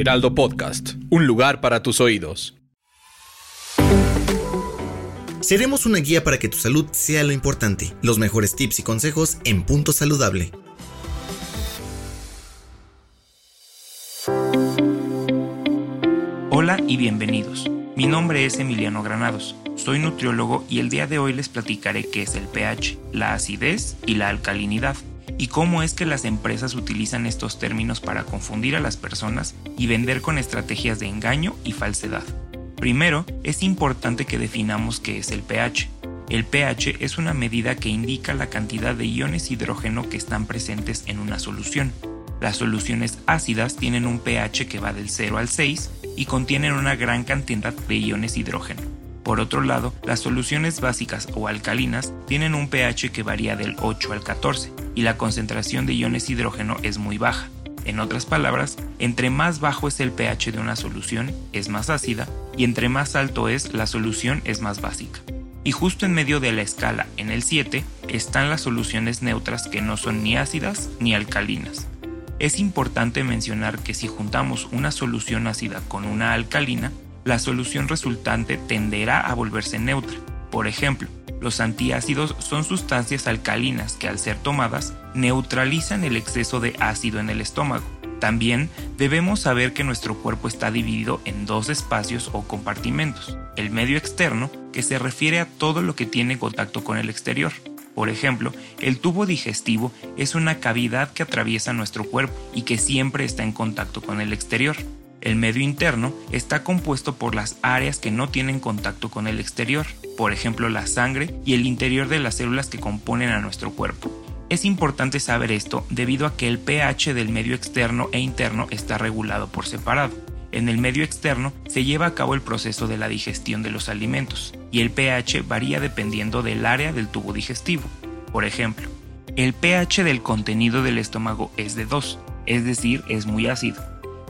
Heraldo Podcast, un lugar para tus oídos. Seremos una guía para que tu salud sea lo importante. Los mejores tips y consejos en Punto Saludable. Hola y bienvenidos. Mi nombre es Emiliano Granados. Soy nutriólogo y el día de hoy les platicaré qué es el pH, la acidez y la alcalinidad, y cómo es que las empresas utilizan estos términos para confundir a las personas y vender con estrategias de engaño y falsedad. Primero, es importante que definamos qué es el pH. El pH es una medida que indica la cantidad de iones hidrógeno que están presentes en una solución. Las soluciones ácidas tienen un pH que va del 0 al 6 y contienen una gran cantidad de iones hidrógeno. Por otro lado, las soluciones básicas o alcalinas tienen un pH que varía del 8 al 14 y la concentración de iones hidrógeno es muy baja. En otras palabras, entre más bajo es el pH de una solución, es más ácida, y entre más alto es, la solución es más básica. Y justo en medio de la escala, en el 7, están las soluciones neutras que no son ni ácidas ni alcalinas. Es importante mencionar que si juntamos una solución ácida con una alcalina, la solución resultante tenderá a volverse neutra. Por ejemplo, los antiácidos son sustancias alcalinas que al ser tomadas neutralizan el exceso de ácido en el estómago. También debemos saber que nuestro cuerpo está dividido en dos espacios o compartimentos. El medio externo, que se refiere a todo lo que tiene contacto con el exterior. Por ejemplo, el tubo digestivo es una cavidad que atraviesa nuestro cuerpo y que siempre está en contacto con el exterior. El medio interno está compuesto por las áreas que no tienen contacto con el exterior, por ejemplo la sangre y el interior de las células que componen a nuestro cuerpo. Es importante saber esto debido a que el pH del medio externo e interno está regulado por separado. En el medio externo se lleva a cabo el proceso de la digestión de los alimentos y el pH varía dependiendo del área del tubo digestivo. Por ejemplo, el pH del contenido del estómago es de 2, es decir, es muy ácido,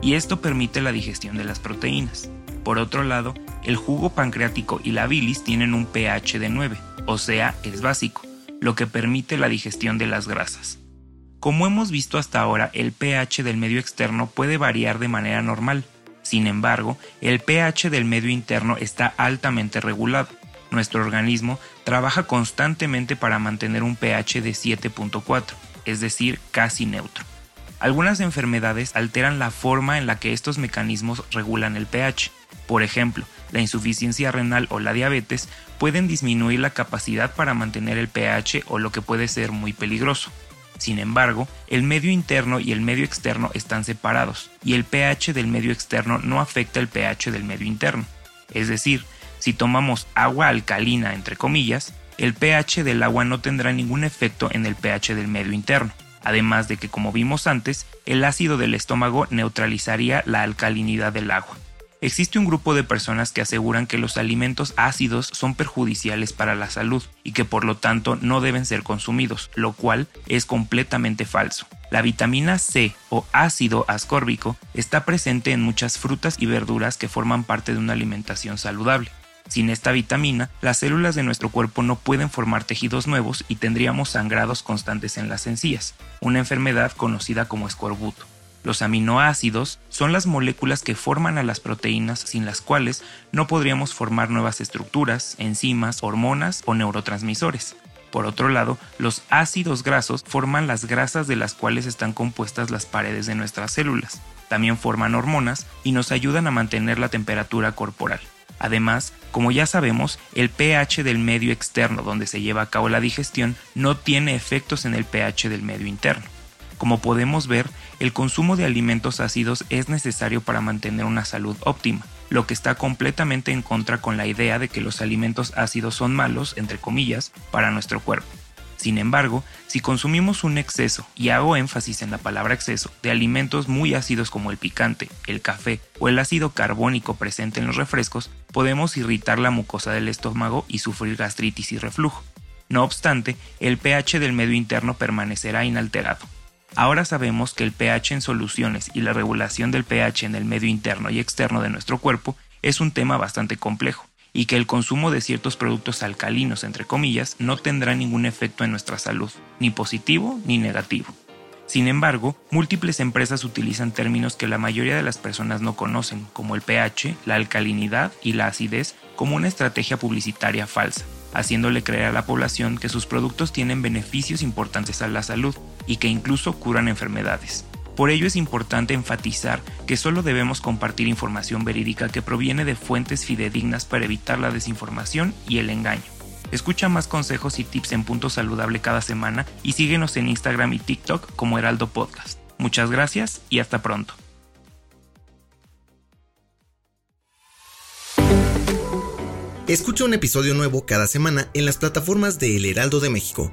y esto permite la digestión de las proteínas. Por otro lado, el jugo pancreático y la bilis tienen un pH de 9, o sea, es básico, lo que permite la digestión de las grasas. Como hemos visto hasta ahora, el pH del medio externo puede variar de manera normal, sin embargo, el pH del medio interno está altamente regulado. Nuestro organismo trabaja constantemente para mantener un pH de 7.4, es decir, casi neutro. Algunas enfermedades alteran la forma en la que estos mecanismos regulan el pH. Por ejemplo, la insuficiencia renal o la diabetes pueden disminuir la capacidad para mantener el pH o lo que puede ser muy peligroso. Sin embargo, el medio interno y el medio externo están separados, y el pH del medio externo no afecta el pH del medio interno. Es decir, si tomamos agua alcalina, entre comillas, el pH del agua no tendrá ningún efecto en el pH del medio interno, además de que, como vimos antes, el ácido del estómago neutralizaría la alcalinidad del agua. Existe un grupo de personas que aseguran que los alimentos ácidos son perjudiciales para la salud y que por lo tanto no deben ser consumidos, lo cual es completamente falso. La vitamina C o ácido ascórbico está presente en muchas frutas y verduras que forman parte de una alimentación saludable. Sin esta vitamina, las células de nuestro cuerpo no pueden formar tejidos nuevos y tendríamos sangrados constantes en las encías, una enfermedad conocida como escorbuto. Los aminoácidos son las moléculas que forman a las proteínas sin las cuales no podríamos formar nuevas estructuras, enzimas, hormonas o neurotransmisores. Por otro lado, los ácidos grasos forman las grasas de las cuales están compuestas las paredes de nuestras células. También forman hormonas y nos ayudan a mantener la temperatura corporal. Además, como ya sabemos, el pH del medio externo donde se lleva a cabo la digestión no tiene efectos en el pH del medio interno. Como podemos ver, el consumo de alimentos ácidos es necesario para mantener una salud óptima, lo que está completamente en contra con la idea de que los alimentos ácidos son malos, entre comillas, para nuestro cuerpo. Sin embargo, si consumimos un exceso, y hago énfasis en la palabra exceso, de alimentos muy ácidos como el picante, el café o el ácido carbónico presente en los refrescos, podemos irritar la mucosa del estómago y sufrir gastritis y reflujo. No obstante, el pH del medio interno permanecerá inalterado. Ahora sabemos que el pH en soluciones y la regulación del pH en el medio interno y externo de nuestro cuerpo es un tema bastante complejo y que el consumo de ciertos productos alcalinos, entre comillas, no tendrá ningún efecto en nuestra salud, ni positivo ni negativo. Sin embargo, múltiples empresas utilizan términos que la mayoría de las personas no conocen, como el pH, la alcalinidad y la acidez, como una estrategia publicitaria falsa, haciéndole creer a la población que sus productos tienen beneficios importantes a la salud y que incluso curan enfermedades. Por ello es importante enfatizar que solo debemos compartir información verídica que proviene de fuentes fidedignas para evitar la desinformación y el engaño. Escucha más consejos y tips en Punto Saludable cada semana y síguenos en Instagram y TikTok como Heraldo Podcast. Muchas gracias y hasta pronto. Escucha un episodio nuevo cada semana en las plataformas de El Heraldo de México.